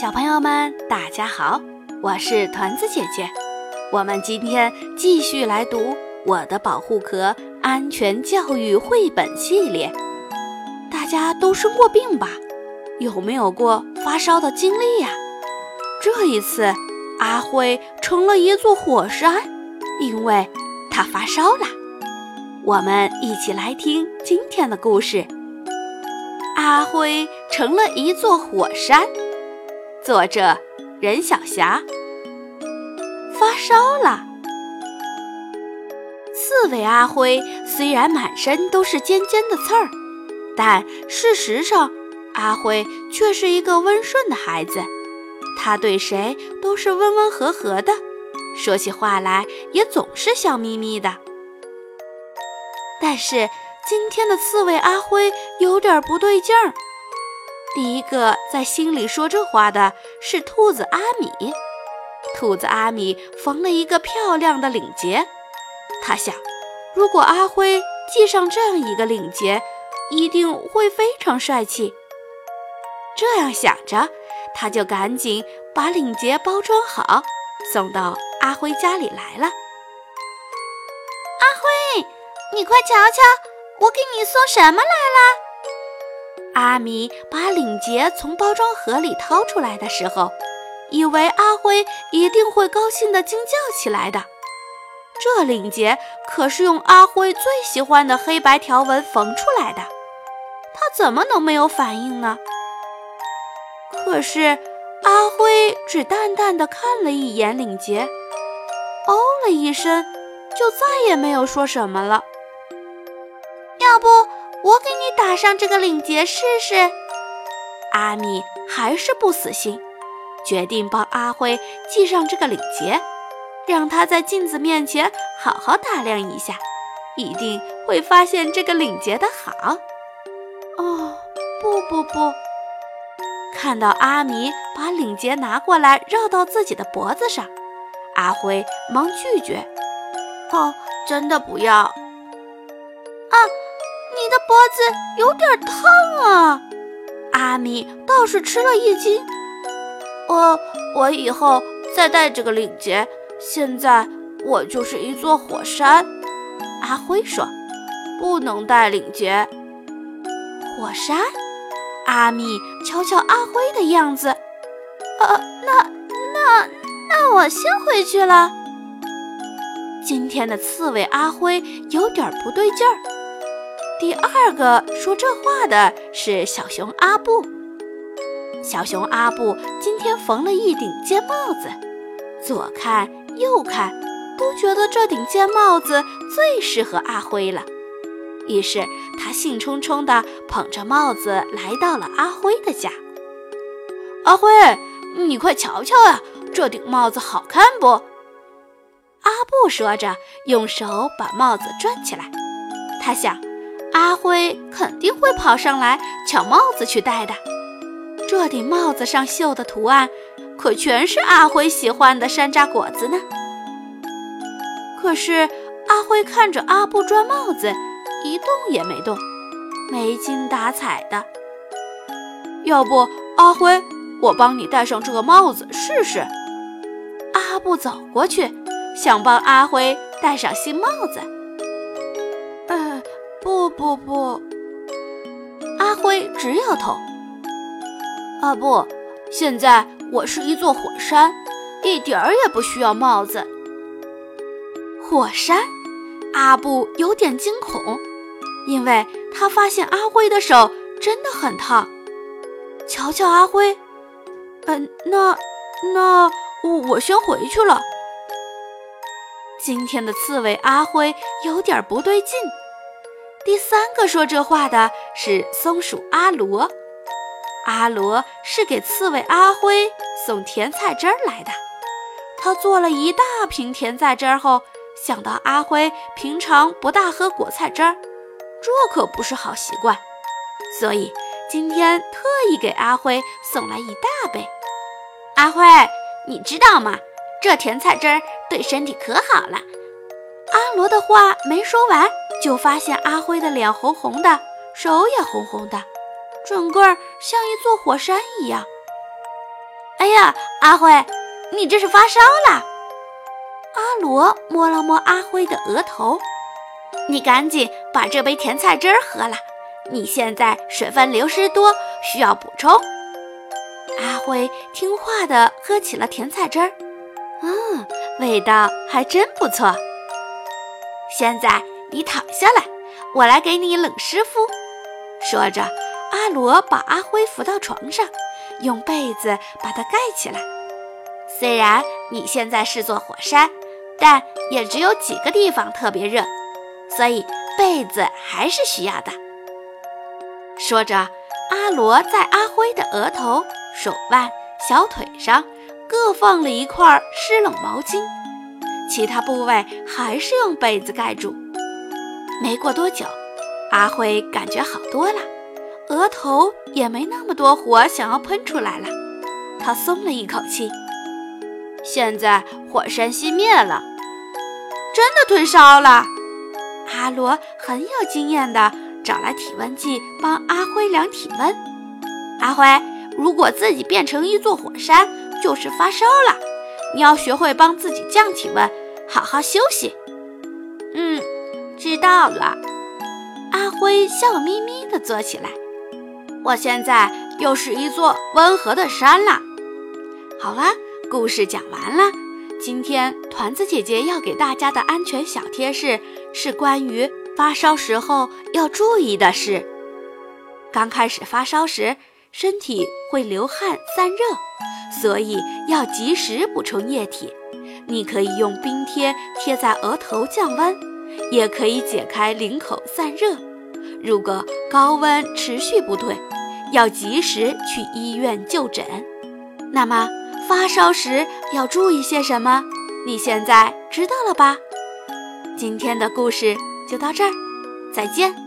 小朋友们，大家好，我是团子姐姐。我们今天继续来读《我的保护壳安全教育绘本》系列。大家都生过病吧？有没有过发烧的经历呀？这一次，阿辉成了一座火山，因为他发烧了。我们一起来听今天的故事：阿辉成了一座火山。作者任小霞。发烧了。刺猬阿辉虽然满身都是尖尖的刺儿，但事实上，阿辉却是一个温顺的孩子。他对谁都是温温和和的，说起话来也总是笑眯眯的。但是今天的刺猬阿辉有点不对劲儿。第一个在心里说这话的是兔子阿米。兔子阿米缝了一个漂亮的领结，他想，如果阿辉系上这样一个领结，一定会非常帅气。这样想着，他就赶紧把领结包装好，送到阿辉家里来了。阿辉，你快瞧瞧，我给你送什么来了？阿米把领结从包装盒里掏出来的时候，以为阿辉一定会高兴地惊叫起来的。这领结可是用阿辉最喜欢的黑白条纹缝出来的，他怎么能没有反应呢？可是阿辉只淡淡的看了一眼领结，哦了一声，就再也没有说什么了。要不？我给你打上这个领结试试。阿米还是不死心，决定帮阿辉系上这个领结，让他在镜子面前好好打量一下，一定会发现这个领结的好。哦，不不不！看到阿米把领结拿过来绕到自己的脖子上，阿辉忙拒绝：“哦，真的不要。”啊的脖子有点烫啊！阿米倒是吃了一惊。我我以后再戴这个领结。现在我就是一座火山。阿辉说：“不能戴领结。”火山？阿米瞧瞧阿辉的样子。呃，那那那我先回去了。今天的刺猬阿辉有点不对劲儿。第二个说这话的是小熊阿布。小熊阿布今天缝了一顶尖帽子，左看右看，都觉得这顶尖帽子最适合阿辉了。于是他兴冲冲地捧着帽子来到了阿辉的家。阿辉，你快瞧瞧啊，这顶帽子好看不？阿布说着，用手把帽子转起来。他想。阿辉肯定会跑上来抢帽子去戴的。这顶帽子上绣的图案，可全是阿辉喜欢的山楂果子呢。可是阿辉看着阿布转帽子，一动也没动，没精打采的。要不，阿辉，我帮你戴上这个帽子试试。阿布走过去，想帮阿辉戴上新帽子。不不不，阿辉直摇头。啊不，现在我是一座火山，一点儿也不需要帽子。火山，阿布有点惊恐，因为他发现阿辉的手真的很烫。瞧瞧阿辉，嗯，那那我我先回去了。今天的刺猬阿辉有点不对劲。第三个说这话的是松鼠阿罗，阿罗是给刺猬阿辉送甜菜汁儿来的。他做了一大瓶甜菜汁儿后，想到阿辉平常不大喝果菜汁儿，这可不是好习惯，所以今天特意给阿辉送来一大杯。阿辉，你知道吗？这甜菜汁儿对身体可好了。阿罗的话没说完。就发现阿辉的脸红红的，手也红红的，整个像一座火山一样。哎呀，阿辉，你这是发烧了！阿罗摸了摸阿辉的额头，你赶紧把这杯甜菜汁喝了，你现在水分流失多，需要补充。阿辉听话的喝起了甜菜汁儿，嗯，味道还真不错。现在你躺下来，我来给你冷湿敷。说着，阿罗把阿辉扶到床上，用被子把它盖起来。虽然你现在是座火山。但也只有几个地方特别热，所以被子还是需要的。说着，阿罗在阿辉的额头、手腕、小腿上各放了一块湿冷毛巾，其他部位还是用被子盖住。没过多久，阿辉感觉好多了，额头也没那么多火想要喷出来了，他松了一口气。现在火山熄灭了，真的退烧了。阿罗很有经验的找来体温计帮阿辉量体温。阿辉，如果自己变成一座火山，就是发烧了。你要学会帮自己降体温，好好休息。知道了。阿辉笑眯眯地坐起来。我现在又是一座温和的山了。好了。故事讲完了，今天团子姐姐要给大家的安全小贴士是关于发烧时候要注意的事。刚开始发烧时，身体会流汗散热，所以要及时补充液体。你可以用冰贴贴在额头降温，也可以解开领口散热。如果高温持续不退，要及时去医院就诊。那么。发烧时要注意些什么？你现在知道了吧？今天的故事就到这儿，再见。